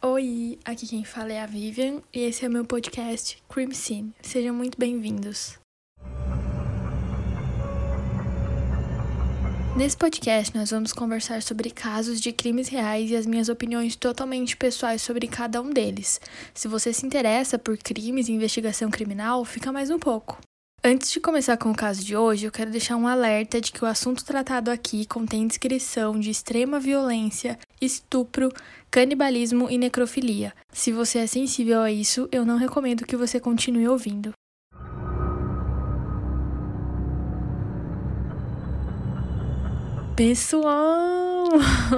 Oi, aqui quem fala é a Vivian e esse é o meu podcast Crime Scene. Sejam muito bem-vindos. Nesse podcast, nós vamos conversar sobre casos de crimes reais e as minhas opiniões totalmente pessoais sobre cada um deles. Se você se interessa por crimes e investigação criminal, fica mais um pouco. Antes de começar com o caso de hoje, eu quero deixar um alerta de que o assunto tratado aqui contém descrição de extrema violência, estupro, canibalismo e necrofilia. Se você é sensível a isso, eu não recomendo que você continue ouvindo. Pessoal!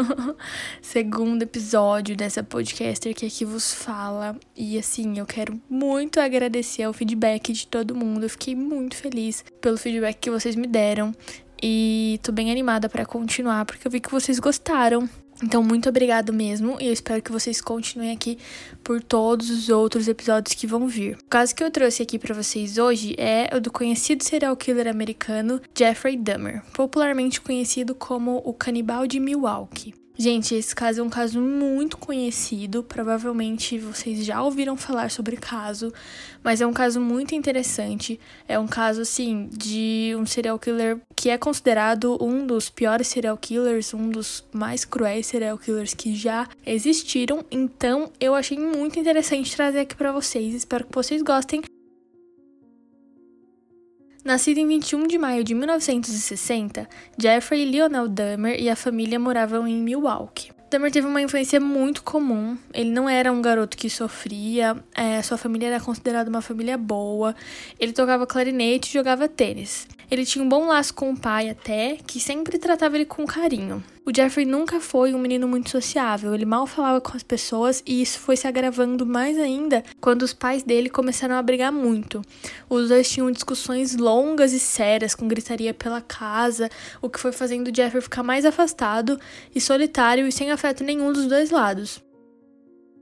Segundo episódio dessa podcaster que aqui vos fala. E assim, eu quero muito agradecer ao feedback de todo mundo. Eu fiquei muito feliz pelo feedback que vocês me deram. E tô bem animada para continuar, porque eu vi que vocês gostaram. Então, muito obrigado mesmo, e eu espero que vocês continuem aqui por todos os outros episódios que vão vir. O caso que eu trouxe aqui para vocês hoje é o do conhecido serial killer americano Jeffrey Dahmer, popularmente conhecido como o canibal de Milwaukee. Gente, esse caso é um caso muito conhecido, provavelmente vocês já ouviram falar sobre o caso, mas é um caso muito interessante. É um caso, assim, de um serial killer que é considerado um dos piores serial killers, um dos mais cruéis serial killers que já existiram. Então, eu achei muito interessante trazer aqui para vocês. Espero que vocês gostem. Nascido em 21 de maio de 1960, Jeffrey Lionel Dahmer e a família moravam em Milwaukee. Dahmer teve uma infância muito comum. Ele não era um garoto que sofria, é, sua família era considerada uma família boa. Ele tocava clarinete e jogava tênis. Ele tinha um bom laço com o pai até, que sempre tratava ele com carinho. O Jeffrey nunca foi um menino muito sociável, ele mal falava com as pessoas e isso foi se agravando mais ainda quando os pais dele começaram a brigar muito. Os dois tinham discussões longas e sérias, com gritaria pela casa, o que foi fazendo o Jeffrey ficar mais afastado e solitário e sem afeto nenhum dos dois lados.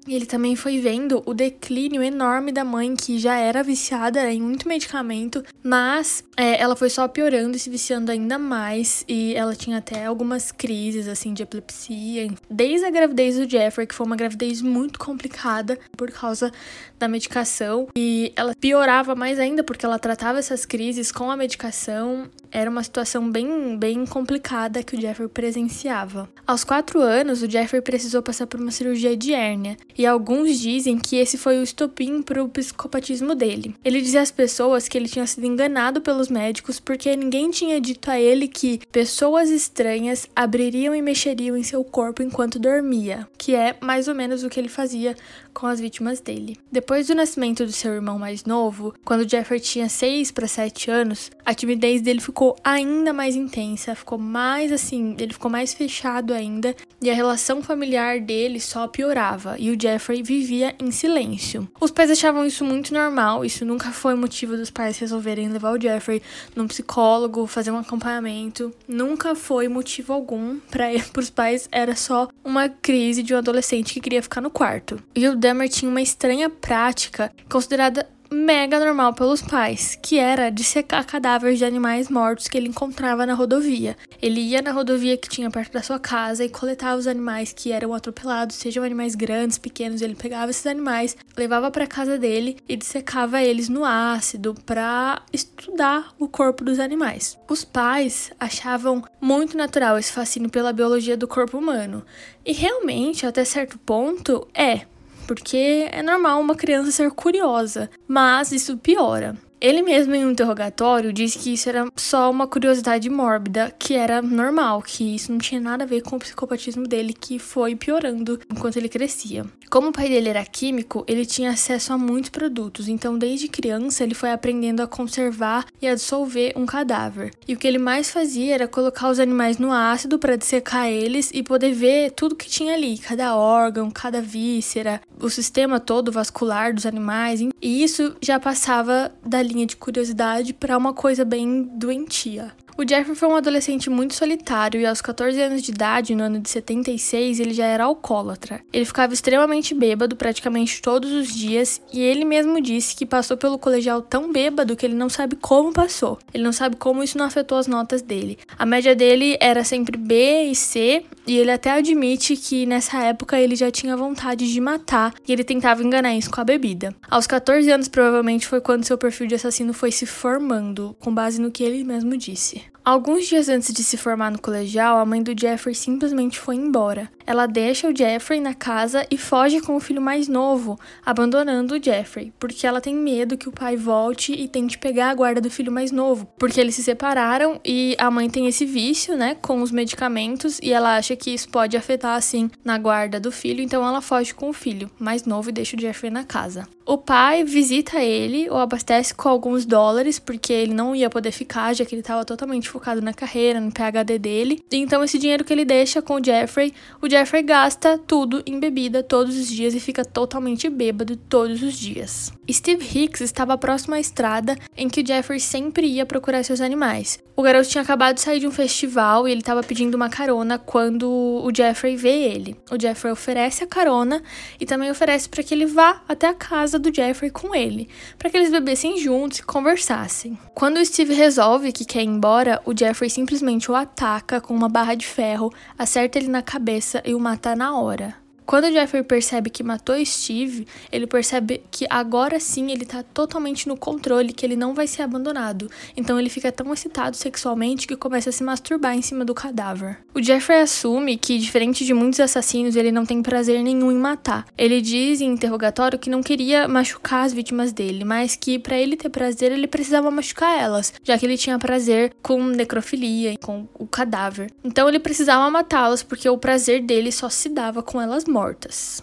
E ele também foi vendo o declínio enorme da mãe, que já era viciada em muito medicamento, mas é, ela foi só piorando e se viciando ainda mais. E ela tinha até algumas crises, assim, de epilepsia. Desde a gravidez do Jeffrey, que foi uma gravidez muito complicada por causa da medicação. E ela piorava mais ainda porque ela tratava essas crises com a medicação. Era uma situação bem, bem complicada que o Jeffrey presenciava. Aos quatro anos, o Jeffrey precisou passar por uma cirurgia de hérnia e alguns dizem que esse foi o estopim para o psicopatismo dele. Ele dizia às pessoas que ele tinha sido enganado pelos médicos porque ninguém tinha dito a ele que pessoas estranhas abririam e mexeriam em seu corpo enquanto dormia, que é mais ou menos o que ele fazia com as vítimas dele. Depois do nascimento do seu irmão mais novo, quando Jeffrey tinha 6 para 7 anos, a timidez dele ficou ainda mais intensa, ficou mais assim, ele ficou mais fechado ainda e a relação familiar dele só piorava e o Jeffrey vivia em silêncio. Os pais achavam isso muito normal, isso nunca foi motivo dos pais resolverem levar o Jeffrey num psicólogo, fazer um acompanhamento, nunca foi motivo algum para os pais, era só uma crise de um adolescente que queria ficar no quarto. E o Dahmer tinha uma estranha prática considerada mega normal pelos pais, que era dissecar cadáveres de animais mortos que ele encontrava na rodovia. Ele ia na rodovia que tinha perto da sua casa e coletava os animais que eram atropelados, sejam animais grandes, pequenos, ele pegava esses animais, levava para casa dele e dissecava eles no ácido para estudar o corpo dos animais. Os pais achavam muito natural esse fascínio pela biologia do corpo humano. E realmente, até certo ponto, é, porque é normal uma criança ser curiosa, mas isso piora. Ele mesmo, em um interrogatório, disse que isso era só uma curiosidade mórbida, que era normal, que isso não tinha nada a ver com o psicopatismo dele, que foi piorando enquanto ele crescia. Como o pai dele era químico, ele tinha acesso a muitos produtos, então desde criança ele foi aprendendo a conservar e a dissolver um cadáver. E o que ele mais fazia era colocar os animais no ácido para dissecar eles e poder ver tudo que tinha ali, cada órgão, cada víscera, o sistema todo vascular dos animais, e isso já passava da linha de curiosidade para uma coisa bem doentia. O Jeffrey foi um adolescente muito solitário e aos 14 anos de idade, no ano de 76, ele já era alcoólatra. Ele ficava extremamente bêbado praticamente todos os dias e ele mesmo disse que passou pelo colegial tão bêbado que ele não sabe como passou. Ele não sabe como isso não afetou as notas dele. A média dele era sempre B e C e ele até admite que nessa época ele já tinha vontade de matar e ele tentava enganar isso com a bebida. Aos 14 anos, provavelmente foi quando seu perfil de assassino foi se formando, com base no que ele mesmo disse. Alguns dias antes de se formar no colegial, a mãe do Jeffrey simplesmente foi embora. Ela deixa o Jeffrey na casa e foge com o filho mais novo, abandonando o Jeffrey, porque ela tem medo que o pai volte e tente pegar a guarda do filho mais novo, porque eles se separaram e a mãe tem esse vício, né, com os medicamentos e ela acha que isso pode afetar assim na guarda do filho, então ela foge com o filho mais novo e deixa o Jeffrey na casa. O pai visita ele, o abastece com alguns dólares, porque ele não ia poder ficar, já que ele estava totalmente focado na carreira, no PhD dele. Então, esse dinheiro que ele deixa com o Jeffrey, o Jeffrey gasta tudo em bebida todos os dias e fica totalmente bêbado todos os dias. Steve Hicks estava próximo à estrada em que Jeffrey sempre ia procurar seus animais. O garoto tinha acabado de sair de um festival e ele estava pedindo uma carona quando o Jeffrey vê ele. O Jeffrey oferece a carona e também oferece para que ele vá até a casa do Jeffrey com ele, para que eles bebessem juntos e conversassem. Quando o Steve resolve que quer ir embora, o Jeffrey simplesmente o ataca com uma barra de ferro, acerta ele na cabeça e o mata na hora. Quando o Jeffrey percebe que matou Steve, ele percebe que agora sim ele tá totalmente no controle, que ele não vai ser abandonado. Então ele fica tão excitado sexualmente que começa a se masturbar em cima do cadáver. O Jeffrey assume que, diferente de muitos assassinos, ele não tem prazer nenhum em matar. Ele diz em interrogatório que não queria machucar as vítimas dele, mas que para ele ter prazer ele precisava machucar elas, já que ele tinha prazer com necrofilia, com o cadáver. Então ele precisava matá-las porque o prazer dele só se dava com elas mortas mortas.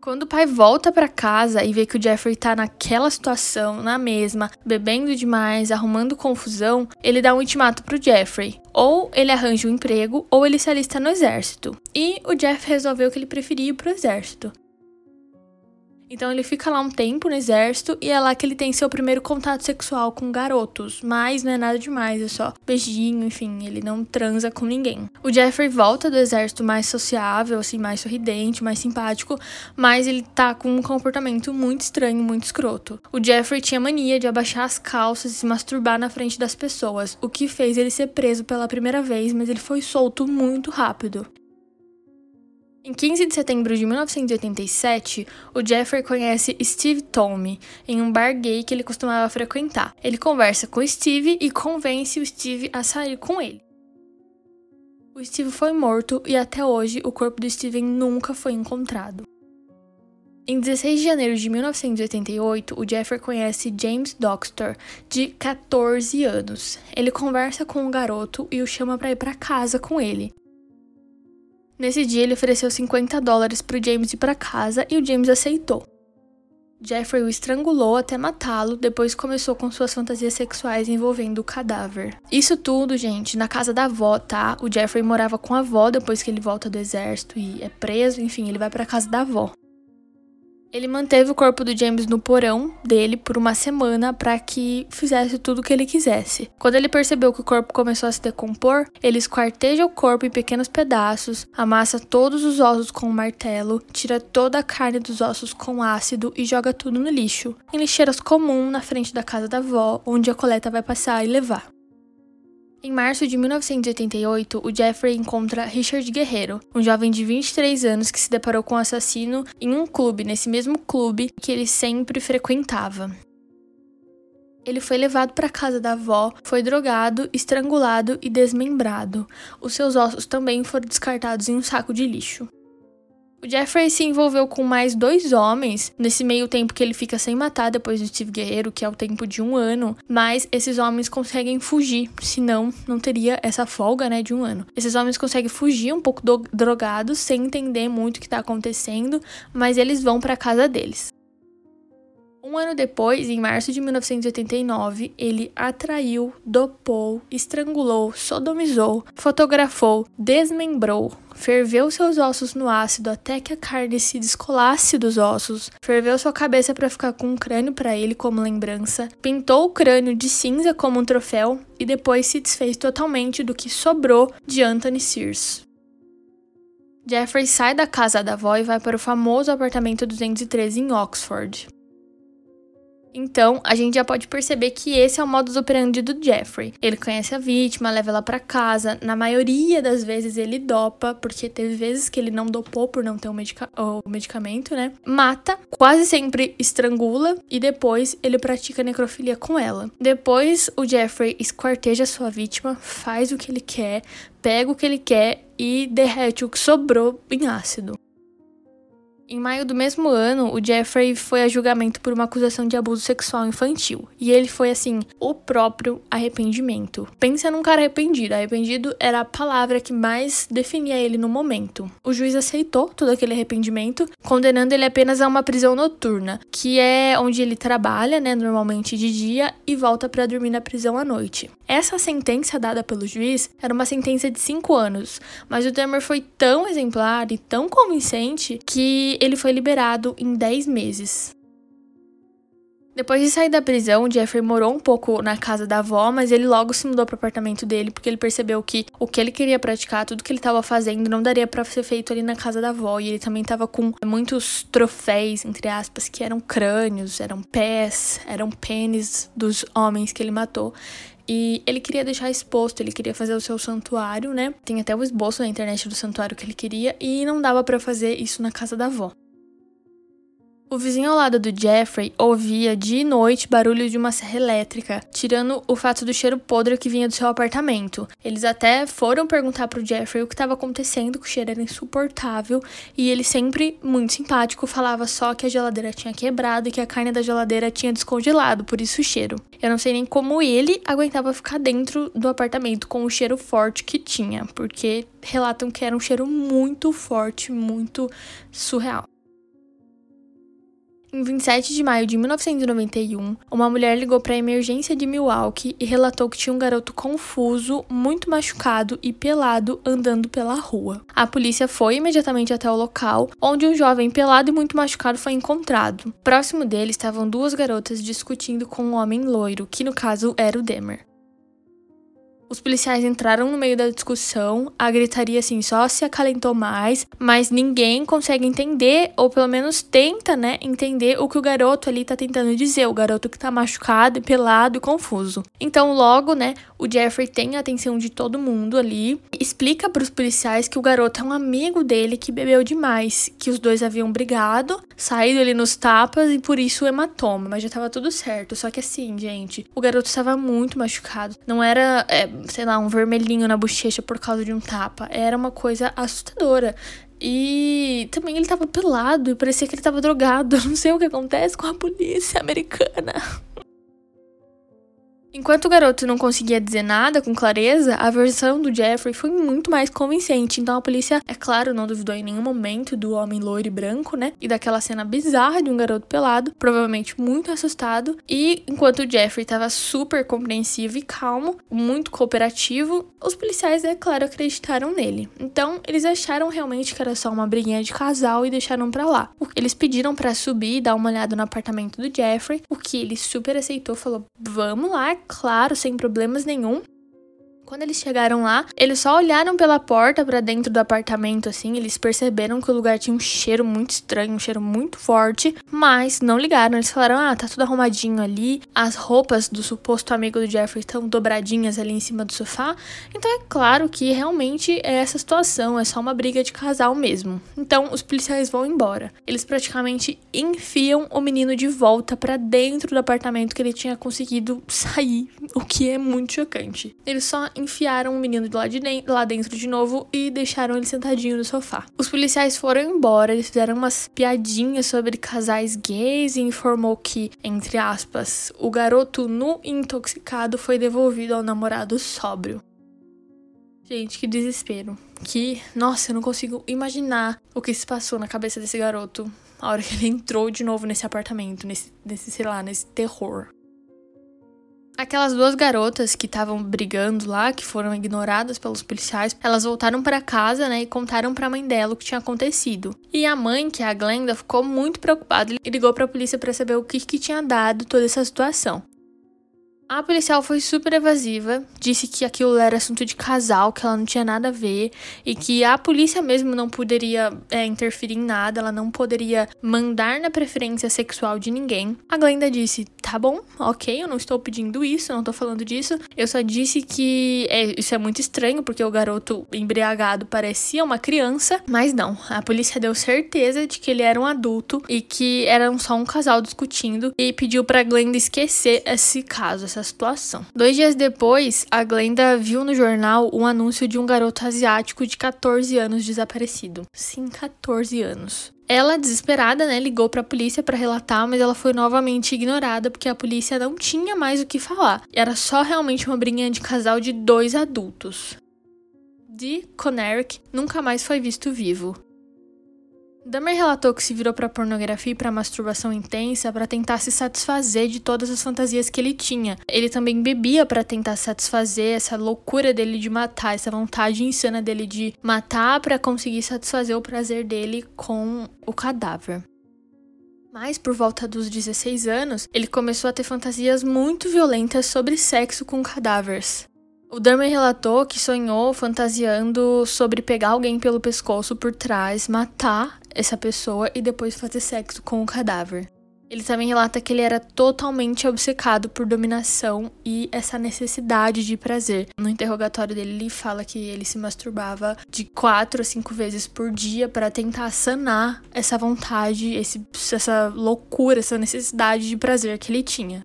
Quando o pai volta para casa e vê que o Jeffrey tá naquela situação, na mesma, bebendo demais, arrumando confusão, ele dá um ultimato pro Jeffrey. Ou ele arranja um emprego, ou ele se alista no exército. E o Jeff resolveu que ele preferia ir pro exército. Então ele fica lá um tempo no exército e é lá que ele tem seu primeiro contato sexual com garotos. Mas não é nada demais, é só beijinho, enfim, ele não transa com ninguém. O Jeffrey volta do exército mais sociável, assim, mais sorridente, mais simpático, mas ele tá com um comportamento muito estranho, muito escroto. O Jeffrey tinha mania de abaixar as calças e se masturbar na frente das pessoas, o que fez ele ser preso pela primeira vez, mas ele foi solto muito rápido. Em 15 de setembro de 1987, o Jeffrey conhece Steve Tomey em um bar gay que ele costumava frequentar. Ele conversa com Steve e convence o Steve a sair com ele. O Steve foi morto e até hoje o corpo do Steven nunca foi encontrado. Em 16 de janeiro de 1988, o Jeffrey conhece James Doxtor, de 14 anos. Ele conversa com o garoto e o chama para ir para casa com ele. Nesse dia, ele ofereceu 50 dólares para o James ir para casa e o James aceitou. Jeffrey o estrangulou até matá-lo, depois começou com suas fantasias sexuais envolvendo o cadáver. Isso tudo, gente, na casa da avó, tá? O Jeffrey morava com a avó depois que ele volta do exército e é preso, enfim, ele vai para casa da avó. Ele manteve o corpo do James no porão dele por uma semana para que fizesse tudo o que ele quisesse. Quando ele percebeu que o corpo começou a se decompor, ele esquarteja o corpo em pequenos pedaços, amassa todos os ossos com um martelo, tira toda a carne dos ossos com ácido e joga tudo no lixo, em lixeiras comum na frente da casa da avó, onde a coleta vai passar e levar. Em março de 1988, o Jeffrey encontra Richard Guerreiro, um jovem de 23 anos que se deparou com o um assassino em um clube, nesse mesmo clube que ele sempre frequentava. Ele foi levado para a casa da avó, foi drogado, estrangulado e desmembrado. Os seus ossos também foram descartados em um saco de lixo. O Jeffrey se envolveu com mais dois homens nesse meio tempo que ele fica sem matar depois do Steve Guerreiro, que é o tempo de um ano. Mas esses homens conseguem fugir, senão não teria essa folga, né, de um ano. Esses homens conseguem fugir um pouco do drogados, sem entender muito o que tá acontecendo, mas eles vão para casa deles. Um ano depois, em março de 1989, ele atraiu, dopou, estrangulou, sodomizou, fotografou, desmembrou, ferveu seus ossos no ácido até que a carne se descolasse dos ossos, ferveu sua cabeça para ficar com um crânio para ele como lembrança, pintou o crânio de cinza como um troféu e depois se desfez totalmente do que sobrou de Anthony Sears. Jeffrey sai da casa da avó e vai para o famoso apartamento 213 em Oxford. Então, a gente já pode perceber que esse é o modus operandi do Jeffrey. Ele conhece a vítima, leva ela para casa. Na maioria das vezes ele dopa, porque teve vezes que ele não dopou por não ter o, medica o medicamento, né? Mata, quase sempre estrangula e depois ele pratica necrofilia com ela. Depois o Jeffrey esquarteja sua vítima, faz o que ele quer, pega o que ele quer e derrete o que sobrou em ácido. Em maio do mesmo ano, o Jeffrey foi a julgamento por uma acusação de abuso sexual infantil. E ele foi, assim, o próprio arrependimento. Pensa num cara arrependido. Arrependido era a palavra que mais definia ele no momento. O juiz aceitou todo aquele arrependimento, condenando ele apenas a uma prisão noturna, que é onde ele trabalha, né, normalmente de dia, e volta para dormir na prisão à noite. Essa sentença dada pelo juiz era uma sentença de 5 anos, mas o Dahmer foi tão exemplar e tão convincente que ele foi liberado em 10 meses. Depois de sair da prisão, Jeffrey morou um pouco na casa da avó, mas ele logo se mudou para o apartamento dele porque ele percebeu que o que ele queria praticar, tudo que ele estava fazendo, não daria para ser feito ali na casa da avó. E ele também estava com muitos troféus, entre aspas, que eram crânios, eram pés, eram pênis dos homens que ele matou. E ele queria deixar exposto, ele queria fazer o seu santuário, né? Tem até o esboço na internet do santuário que ele queria e não dava para fazer isso na casa da avó. O vizinho ao lado do Jeffrey ouvia de noite barulhos de uma serra elétrica, tirando o fato do cheiro podre que vinha do seu apartamento. Eles até foram perguntar pro Jeffrey o que estava acontecendo, que o cheiro era insuportável, e ele sempre, muito simpático, falava só que a geladeira tinha quebrado e que a carne da geladeira tinha descongelado, por isso o cheiro. Eu não sei nem como ele aguentava ficar dentro do apartamento com o cheiro forte que tinha, porque relatam que era um cheiro muito forte, muito surreal. Em 27 de maio de 1991, uma mulher ligou para a emergência de Milwaukee e relatou que tinha um garoto confuso, muito machucado e pelado andando pela rua. A polícia foi imediatamente até o local, onde um jovem pelado e muito machucado foi encontrado. Próximo dele estavam duas garotas discutindo com um homem loiro, que no caso era o Demer. Os policiais entraram no meio da discussão, a gritaria assim só se acalentou mais, mas ninguém consegue entender, ou pelo menos tenta, né, entender o que o garoto ali tá tentando dizer, o garoto que tá machucado, pelado e confuso. Então, logo, né, o Jeffrey tem a atenção de todo mundo ali, explica para os policiais que o garoto é um amigo dele que bebeu demais, que os dois haviam brigado, saído ali nos tapas e por isso o hematoma, mas já tava tudo certo. Só que assim, gente, o garoto estava muito machucado. Não era é, sei lá, um vermelhinho na bochecha por causa de um tapa. Era uma coisa assustadora. E também ele tava pelado e parecia que ele tava drogado. Não sei o que acontece com a polícia americana. Enquanto o garoto não conseguia dizer nada com clareza, a versão do Jeffrey foi muito mais convincente. Então a polícia, é claro, não duvidou em nenhum momento do homem loiro e branco, né? E daquela cena bizarra de um garoto pelado, provavelmente muito assustado. E enquanto o Jeffrey estava super compreensivo e calmo, muito cooperativo, os policiais, é claro, acreditaram nele. Então eles acharam realmente que era só uma briguinha de casal e deixaram para lá. Eles pediram para subir e dar uma olhada no apartamento do Jeffrey, o que ele super aceitou, falou: "Vamos lá, claro, sem problemas nenhum. Quando eles chegaram lá, eles só olharam pela porta para dentro do apartamento, assim. Eles perceberam que o lugar tinha um cheiro muito estranho, um cheiro muito forte, mas não ligaram. Eles falaram: ah, tá tudo arrumadinho ali. As roupas do suposto amigo do Jeffrey estão dobradinhas ali em cima do sofá. Então é claro que realmente é essa situação, é só uma briga de casal mesmo. Então os policiais vão embora. Eles praticamente enfiam o menino de volta para dentro do apartamento que ele tinha conseguido sair, o que é muito chocante. Eles só enfiaram o menino de lá, de dentro, lá dentro de novo e deixaram ele sentadinho no sofá. Os policiais foram embora, eles fizeram umas piadinhas sobre casais gays e informou que, entre aspas, o garoto nu e intoxicado foi devolvido ao namorado sóbrio. Gente, que desespero. Que, nossa, eu não consigo imaginar o que se passou na cabeça desse garoto a hora que ele entrou de novo nesse apartamento, nesse, nesse sei lá, nesse terror. Aquelas duas garotas que estavam brigando lá, que foram ignoradas pelos policiais, elas voltaram para casa, né, e contaram para a mãe dela o que tinha acontecido. E a mãe, que é a Glenda, ficou muito preocupada e ligou para a polícia para saber o que, que tinha dado toda essa situação. A policial foi super evasiva, disse que aquilo era assunto de casal, que ela não tinha nada a ver e que a polícia mesmo não poderia é, interferir em nada, ela não poderia mandar na preferência sexual de ninguém. A Glenda disse: tá bom, ok, eu não estou pedindo isso, não estou falando disso. Eu só disse que é, isso é muito estranho porque o garoto embriagado parecia uma criança, mas não. A polícia deu certeza de que ele era um adulto e que eram só um casal discutindo e pediu para Glenda esquecer esse caso, essa situação. Dois dias depois, a Glenda viu no jornal um anúncio de um garoto asiático de 14 anos desaparecido. Sim, 14 anos. Ela, desesperada, né, ligou para a polícia para relatar, mas ela foi novamente ignorada porque a polícia não tinha mais o que falar. Era só realmente uma brinha de casal de dois adultos. De Coneric nunca mais foi visto vivo. Dahmer relatou que se virou para pornografia e para masturbação intensa para tentar se satisfazer de todas as fantasias que ele tinha. Ele também bebia para tentar satisfazer essa loucura dele de matar, essa vontade insana dele de matar para conseguir satisfazer o prazer dele com o cadáver. Mas por volta dos 16 anos, ele começou a ter fantasias muito violentas sobre sexo com cadáveres. O Dahmer relatou que sonhou fantasiando sobre pegar alguém pelo pescoço por trás, matar essa pessoa e depois fazer sexo com o cadáver. Ele também relata que ele era totalmente obcecado por dominação e essa necessidade de prazer. No interrogatório dele, ele fala que ele se masturbava de quatro a cinco vezes por dia para tentar sanar essa vontade, esse, essa loucura, essa necessidade de prazer que ele tinha.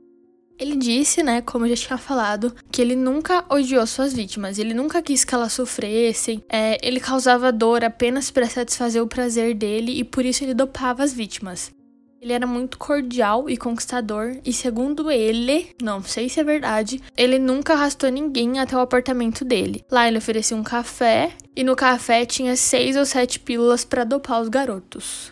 Ele disse, né, como eu já tinha falado, que ele nunca odiou suas vítimas, ele nunca quis que elas sofressem, é, ele causava dor apenas para satisfazer o prazer dele e por isso ele dopava as vítimas. Ele era muito cordial e conquistador, e segundo ele, não sei se é verdade, ele nunca arrastou ninguém até o apartamento dele. Lá ele oferecia um café, e no café tinha seis ou sete pílulas para dopar os garotos.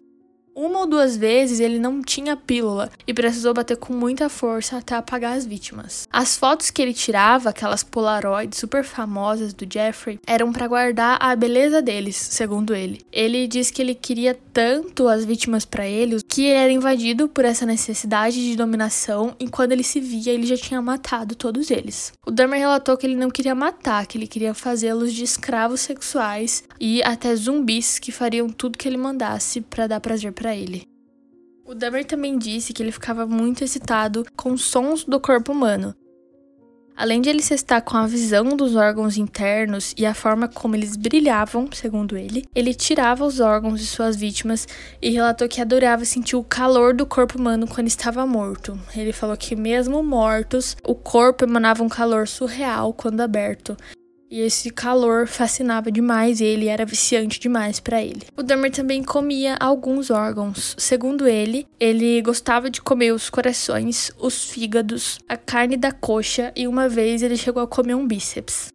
Uma ou duas vezes ele não tinha pílula e precisou bater com muita força até apagar as vítimas. As fotos que ele tirava, aquelas Polaroids super famosas do Jeffrey, eram para guardar a beleza deles, segundo ele. Ele diz que ele queria tanto as vítimas para ele que ele era invadido por essa necessidade de dominação e quando ele se via, ele já tinha matado todos eles. O Dahmer relatou que ele não queria matar, que ele queria fazê-los de escravos sexuais e até zumbis que fariam tudo que ele mandasse para dar prazer para para ele. O Dahmer também disse que ele ficava muito excitado com sons do corpo humano. Além de ele se estar com a visão dos órgãos internos e a forma como eles brilhavam, segundo ele, ele tirava os órgãos de suas vítimas e relatou que adorava sentir o calor do corpo humano quando estava morto. Ele falou que, mesmo mortos, o corpo emanava um calor surreal quando aberto, e esse calor fascinava demais ele, era viciante demais para ele. O Dahmer também comia alguns órgãos. Segundo ele, ele gostava de comer os corações, os fígados, a carne da coxa e uma vez ele chegou a comer um bíceps.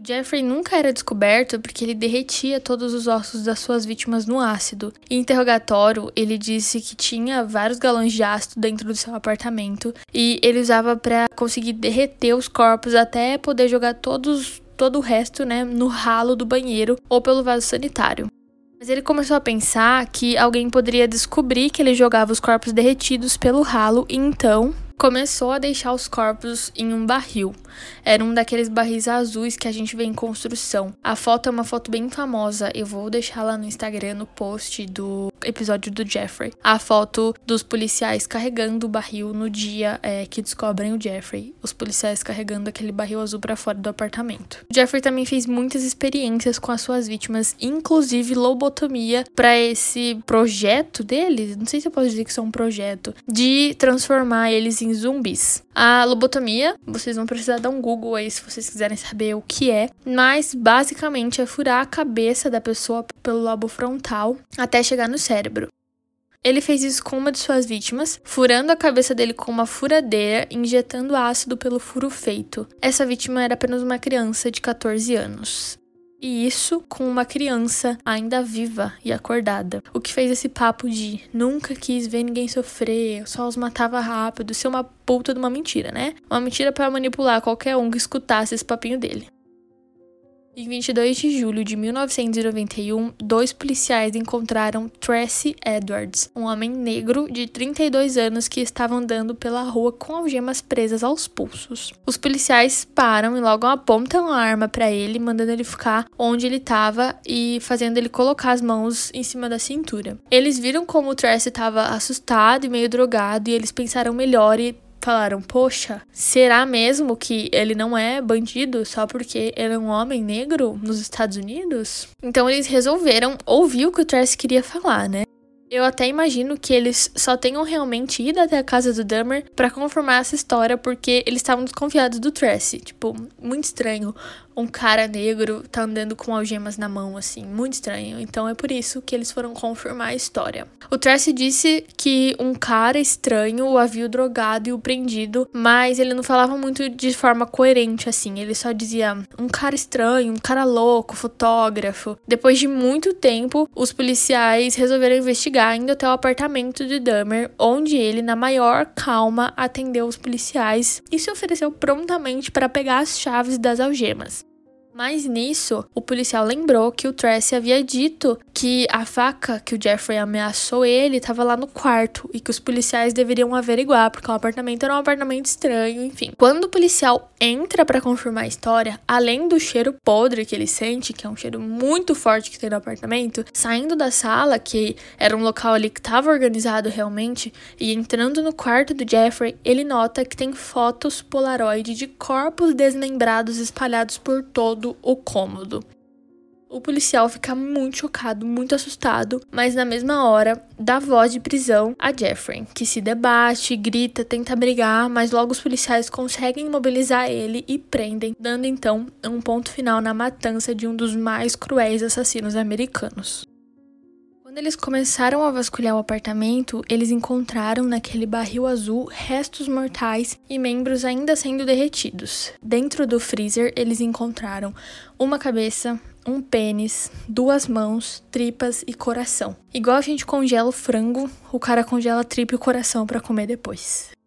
O Jeffrey nunca era descoberto porque ele derretia todos os ossos das suas vítimas no ácido. Em interrogatório, ele disse que tinha vários galões de ácido dentro do seu apartamento e ele usava para conseguir derreter os corpos até poder jogar todos todo o resto, né, no ralo do banheiro ou pelo vaso sanitário. Mas ele começou a pensar que alguém poderia descobrir que ele jogava os corpos derretidos pelo ralo e então começou a deixar os corpos em um barril. Era um daqueles barris azuis que a gente vê em construção. A foto é uma foto bem famosa, eu vou deixar lá no Instagram no post do episódio do Jeffrey. A foto dos policiais carregando o barril no dia é, que descobrem o Jeffrey. Os policiais carregando aquele barril azul para fora do apartamento. O Jeffrey também fez muitas experiências com as suas vítimas, inclusive lobotomia, para esse projeto dele. Não sei se eu posso dizer que isso é um projeto de transformar eles em zumbis. A lobotomia, vocês vão precisar dar um Google aí se vocês quiserem saber o que é, mas basicamente é furar a cabeça da pessoa pelo lobo frontal até chegar no cérebro. Ele fez isso com uma de suas vítimas, furando a cabeça dele com uma furadeira injetando ácido pelo furo feito. Essa vítima era apenas uma criança de 14 anos. E isso com uma criança ainda viva e acordada. O que fez esse papo de nunca quis ver ninguém sofrer, só os matava rápido, ser uma puta de uma mentira, né? Uma mentira para manipular qualquer um que escutasse esse papinho dele. Em 22 de julho de 1991, dois policiais encontraram Tracy Edwards, um homem negro de 32 anos que estava andando pela rua com algemas presas aos pulsos. Os policiais param e logo apontam a arma para ele, mandando ele ficar onde ele estava e fazendo ele colocar as mãos em cima da cintura. Eles viram como o Tracy estava assustado e meio drogado e eles pensaram melhor e falaram: Poxa, será mesmo que ele não é bandido só porque ele é um homem negro nos Estados Unidos? Então eles resolveram ouvir o que o Tracy queria falar, né? Eu até imagino que eles só tenham realmente ido até a casa do Dahmer para confirmar essa história porque eles estavam desconfiados do Tracy. Tipo, muito estranho um cara negro tá andando com algemas na mão, assim, muito estranho. Então é por isso que eles foram confirmar a história. O Tracy disse que um cara estranho o havia drogado e o prendido, mas ele não falava muito de forma coerente, assim. Ele só dizia um cara estranho, um cara louco, fotógrafo. Depois de muito tempo, os policiais resolveram investigar indo até o apartamento de Dahmer, onde ele, na maior calma, atendeu os policiais e se ofereceu prontamente para pegar as chaves das algemas. Mas nisso, o policial lembrou que o Tracy havia dito que a faca que o Jeffrey ameaçou ele estava lá no quarto e que os policiais deveriam averiguar, porque o apartamento era um apartamento estranho, enfim. Quando o policial entra para confirmar a história, além do cheiro podre que ele sente, que é um cheiro muito forte que tem no apartamento, saindo da sala, que era um local ali que estava organizado realmente, e entrando no quarto do Jeffrey, ele nota que tem fotos Polaroid de corpos desmembrados espalhados por todo o cômodo. O policial fica muito chocado, muito assustado, mas na mesma hora dá voz de prisão a Jeffrey, que se debate, grita, tenta brigar, mas logo os policiais conseguem imobilizar ele e prendem, dando então um ponto final na matança de um dos mais cruéis assassinos americanos. Quando eles começaram a vasculhar o apartamento, eles encontraram naquele barril azul restos mortais e membros ainda sendo derretidos. Dentro do freezer, eles encontraram uma cabeça, um pênis, duas mãos, tripas e coração. Igual a gente congela o frango, o cara congela a tripa e o coração para comer depois.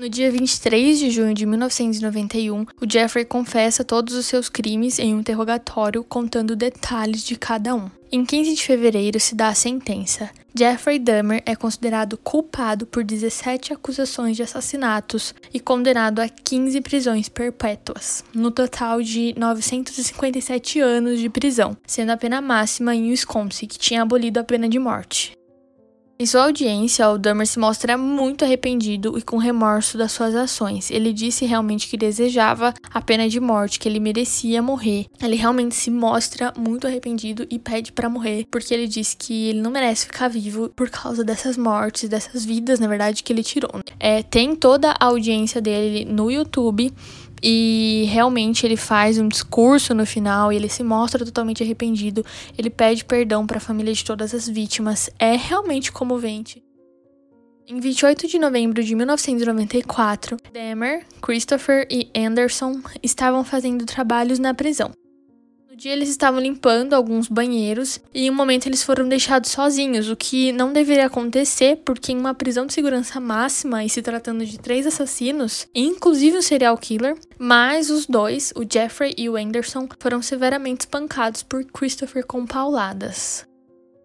No dia 23 de junho de 1991, o Jeffrey confessa todos os seus crimes em um interrogatório, contando detalhes de cada um. Em 15 de fevereiro se dá a sentença. Jeffrey Dahmer é considerado culpado por 17 acusações de assassinatos e condenado a 15 prisões perpétuas, no total de 957 anos de prisão, sendo a pena máxima em Wisconsin, que tinha abolido a pena de morte. Em sua audiência, o Dahmer se mostra muito arrependido e com remorso das suas ações. Ele disse realmente que desejava a pena de morte, que ele merecia morrer. Ele realmente se mostra muito arrependido e pede para morrer, porque ele diz que ele não merece ficar vivo por causa dessas mortes, dessas vidas, na verdade, que ele tirou. É, tem toda a audiência dele no YouTube e realmente ele faz um discurso no final e ele se mostra totalmente arrependido. Ele pede perdão para a família de todas as vítimas. É realmente comovente. Em 28 de novembro de 1994, Demer, Christopher e Anderson estavam fazendo trabalhos na prisão dia eles estavam limpando alguns banheiros e em um momento eles foram deixados sozinhos, o que não deveria acontecer porque em uma prisão de segurança máxima e se tratando de três assassinos, inclusive um serial killer, mas os dois, o Jeffrey e o Anderson, foram severamente espancados por Christopher com pauladas.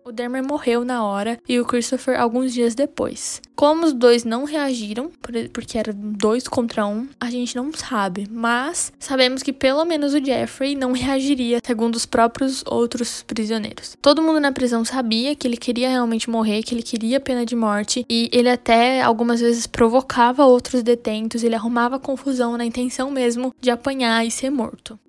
O Dermer morreu na hora e o Christopher alguns dias depois. Como os dois não reagiram, porque era dois contra um, a gente não sabe. Mas sabemos que pelo menos o Jeffrey não reagiria, segundo os próprios outros prisioneiros. Todo mundo na prisão sabia que ele queria realmente morrer, que ele queria pena de morte, e ele até algumas vezes provocava outros detentos, ele arrumava confusão na intenção mesmo de apanhar e ser morto.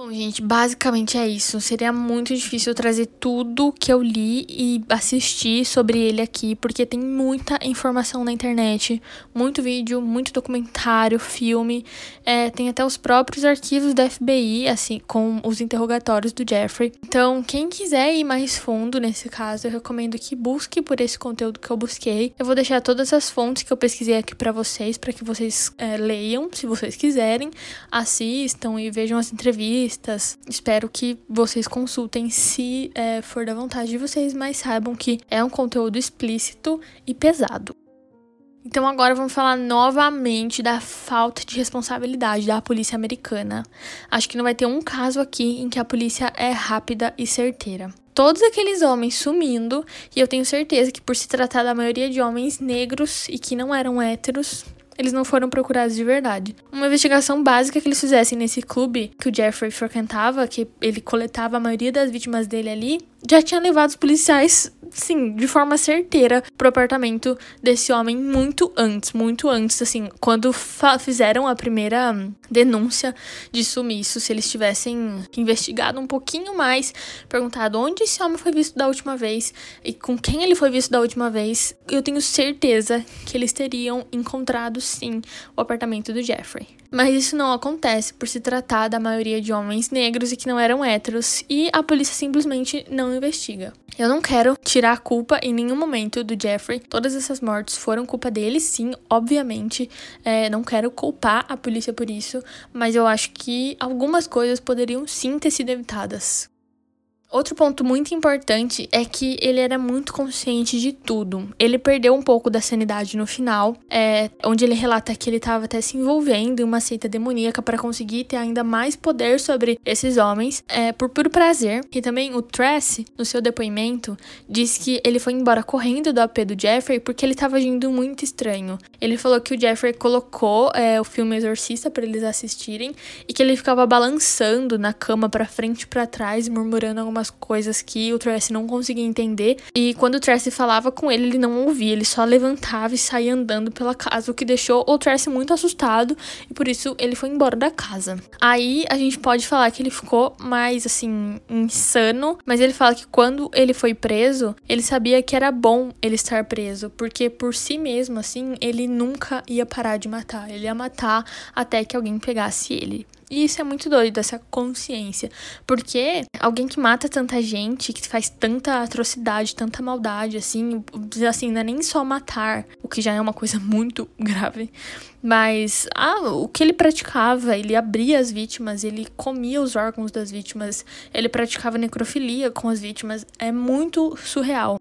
Bom, gente, basicamente é isso. Seria muito difícil trazer tudo que eu li e assisti sobre ele aqui, porque tem muita informação na internet, muito vídeo, muito documentário, filme, é, tem até os próprios arquivos da FBI, assim, com os interrogatórios do Jeffrey. Então, quem quiser ir mais fundo nesse caso, eu recomendo que busque por esse conteúdo que eu busquei. Eu vou deixar todas as fontes que eu pesquisei aqui para vocês, para que vocês é, leiam, se vocês quiserem, assistam e vejam as entrevistas revistas. Espero que vocês consultem se é, for da vontade de vocês, mas saibam que é um conteúdo explícito e pesado. Então agora vamos falar novamente da falta de responsabilidade da polícia americana. Acho que não vai ter um caso aqui em que a polícia é rápida e certeira. Todos aqueles homens sumindo, e eu tenho certeza que por se tratar da maioria de homens negros e que não eram héteros, eles não foram procurados de verdade. Uma investigação básica que eles fizessem nesse clube que o Jeffrey frequentava, que ele coletava a maioria das vítimas dele ali, já tinha levado os policiais sim, de forma certeira pro apartamento desse homem muito antes, muito antes, assim, quando fizeram a primeira denúncia de sumiço, se eles tivessem investigado um pouquinho mais, perguntado onde esse homem foi visto da última vez e com quem ele foi visto da última vez, eu tenho certeza que eles teriam encontrado sim o apartamento do Jeffrey. Mas isso não acontece por se tratar da maioria de homens negros e que não eram héteros, e a polícia simplesmente não investiga. Eu não quero tirar a culpa em nenhum momento do Jeffrey. Todas essas mortes foram culpa dele, sim, obviamente. É, não quero culpar a polícia por isso, mas eu acho que algumas coisas poderiam sim ter sido evitadas. Outro ponto muito importante é que ele era muito consciente de tudo. Ele perdeu um pouco da sanidade no final, é, onde ele relata que ele estava até se envolvendo em uma seita demoníaca para conseguir ter ainda mais poder sobre esses homens, é, por puro prazer. E também o Tracy, no seu depoimento, diz que ele foi embora correndo do AP do Jeffrey porque ele estava agindo muito estranho. Ele falou que o Jeffrey colocou é, o filme Exorcista para eles assistirem e que ele ficava balançando na cama para frente e para trás, murmurando alguma algumas coisas que o Tracy não conseguia entender. E quando o Tracy falava com ele, ele não ouvia, ele só levantava e saía andando pela casa, o que deixou o Tracy muito assustado e por isso ele foi embora da casa. Aí a gente pode falar que ele ficou mais assim, insano, mas ele fala que quando ele foi preso, ele sabia que era bom ele estar preso, porque por si mesmo, assim, ele nunca ia parar de matar, ele ia matar até que alguém pegasse ele. E isso é muito doido, essa consciência. Porque alguém que mata tanta gente, que faz tanta atrocidade, tanta maldade, assim, assim, não é nem só matar, o que já é uma coisa muito grave. Mas ah, o que ele praticava, ele abria as vítimas, ele comia os órgãos das vítimas, ele praticava necrofilia com as vítimas. É muito surreal.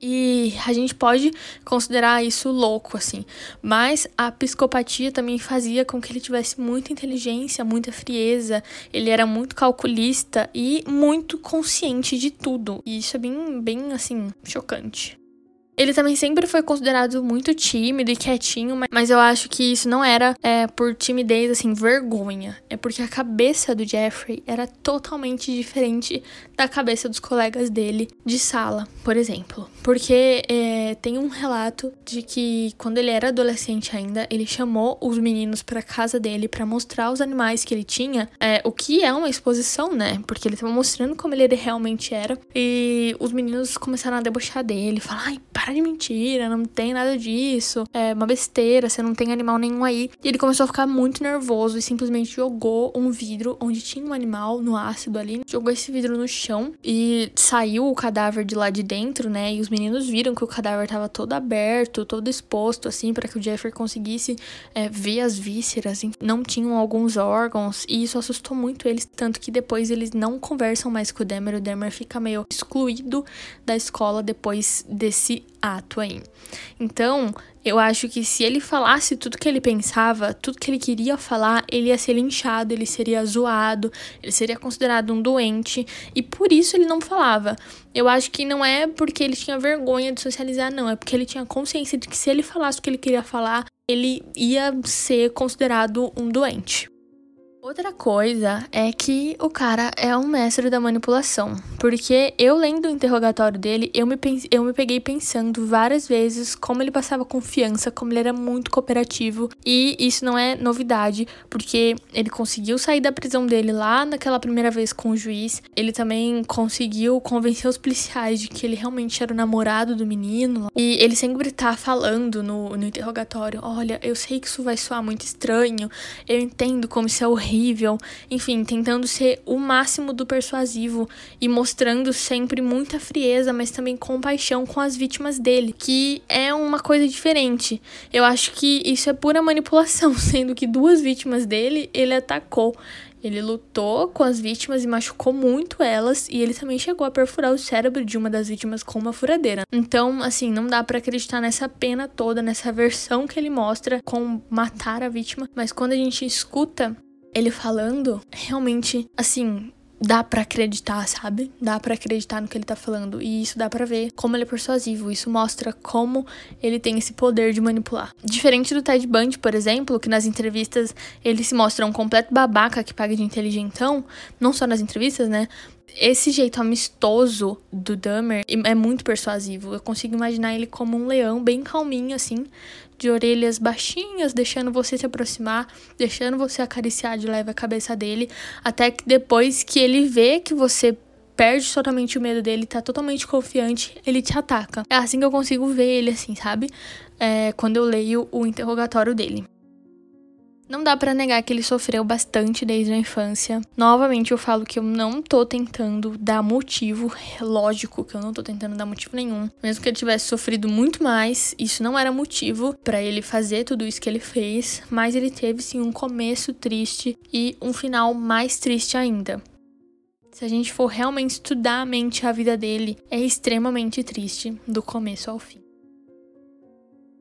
E a gente pode considerar isso louco, assim. Mas a psicopatia também fazia com que ele tivesse muita inteligência, muita frieza. Ele era muito calculista e muito consciente de tudo. E isso é bem, bem assim, chocante. Ele também sempre foi considerado muito tímido e quietinho, mas eu acho que isso não era é, por timidez, assim, vergonha. É porque a cabeça do Jeffrey era totalmente diferente da cabeça dos colegas dele de sala, por exemplo. Porque é, tem um relato de que quando ele era adolescente ainda, ele chamou os meninos para casa dele para mostrar os animais que ele tinha, é, o que é uma exposição, né? Porque ele estava mostrando como ele realmente era. E os meninos começaram a debochar dele, falar: ai, de mentira, não tem nada disso, é uma besteira, você não tem animal nenhum aí. E ele começou a ficar muito nervoso e simplesmente jogou um vidro onde tinha um animal no ácido ali, jogou esse vidro no chão e saiu o cadáver de lá de dentro, né? E os meninos viram que o cadáver tava todo aberto, todo exposto, assim, para que o Jeffrey conseguisse é, ver as vísceras. Não tinham alguns órgãos e isso assustou muito eles, tanto que depois eles não conversam mais com o Demer. O Demer fica meio excluído da escola depois desse ato aí. Então, eu acho que se ele falasse tudo que ele pensava, tudo que ele queria falar, ele ia ser linchado, ele seria zoado, ele seria considerado um doente, e por isso ele não falava. Eu acho que não é porque ele tinha vergonha de socializar, não, é porque ele tinha consciência de que se ele falasse o que ele queria falar, ele ia ser considerado um doente. Outra coisa é que o cara é um mestre da manipulação. Porque eu lendo o interrogatório dele, eu me, eu me peguei pensando várias vezes como ele passava confiança, como ele era muito cooperativo. E isso não é novidade, porque ele conseguiu sair da prisão dele lá naquela primeira vez com o juiz. Ele também conseguiu convencer os policiais de que ele realmente era o namorado do menino. E ele sempre tá falando no, no interrogatório: Olha, eu sei que isso vai soar muito estranho, eu entendo como isso é horrível horrível, enfim, tentando ser o máximo do persuasivo e mostrando sempre muita frieza, mas também compaixão com as vítimas dele, que é uma coisa diferente. Eu acho que isso é pura manipulação, sendo que duas vítimas dele ele atacou. Ele lutou com as vítimas e machucou muito elas, e ele também chegou a perfurar o cérebro de uma das vítimas com uma furadeira. Então, assim, não dá para acreditar nessa pena toda, nessa versão que ele mostra com matar a vítima, mas quando a gente escuta ele falando, realmente, assim, dá para acreditar, sabe? Dá para acreditar no que ele tá falando e isso dá para ver como ele é persuasivo. Isso mostra como ele tem esse poder de manipular. Diferente do Ted Bundy, por exemplo, que nas entrevistas ele se mostra um completo babaca que paga de inteligentão, não só nas entrevistas, né? Esse jeito amistoso do Dahmer é muito persuasivo. Eu consigo imaginar ele como um leão bem calminho assim, de orelhas baixinhas, deixando você se aproximar, deixando você acariciar de leve a cabeça dele, até que depois que ele vê que você perde totalmente o medo dele, tá totalmente confiante, ele te ataca. É assim que eu consigo ver ele, assim, sabe? É, quando eu leio o interrogatório dele. Não dá para negar que ele sofreu bastante desde a infância. Novamente eu falo que eu não tô tentando dar motivo, lógico que eu não tô tentando dar motivo nenhum. Mesmo que ele tivesse sofrido muito mais, isso não era motivo para ele fazer tudo isso que ele fez, mas ele teve sim um começo triste e um final mais triste ainda. Se a gente for realmente estudar a mente e a vida dele, é extremamente triste do começo ao fim.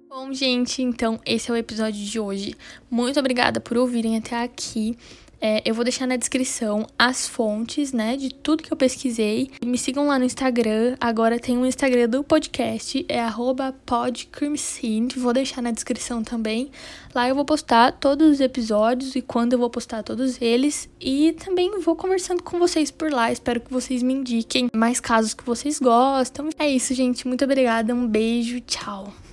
Bom, gente, então esse é o episódio de hoje. Muito obrigada por ouvirem até aqui. É, eu vou deixar na descrição as fontes, né, de tudo que eu pesquisei. Me sigam lá no Instagram. Agora tem um Instagram do podcast, é @podcrimescene. Vou deixar na descrição também. Lá eu vou postar todos os episódios e quando eu vou postar todos eles. E também vou conversando com vocês por lá. Espero que vocês me indiquem mais casos que vocês gostam. É isso, gente. Muito obrigada. Um beijo. Tchau.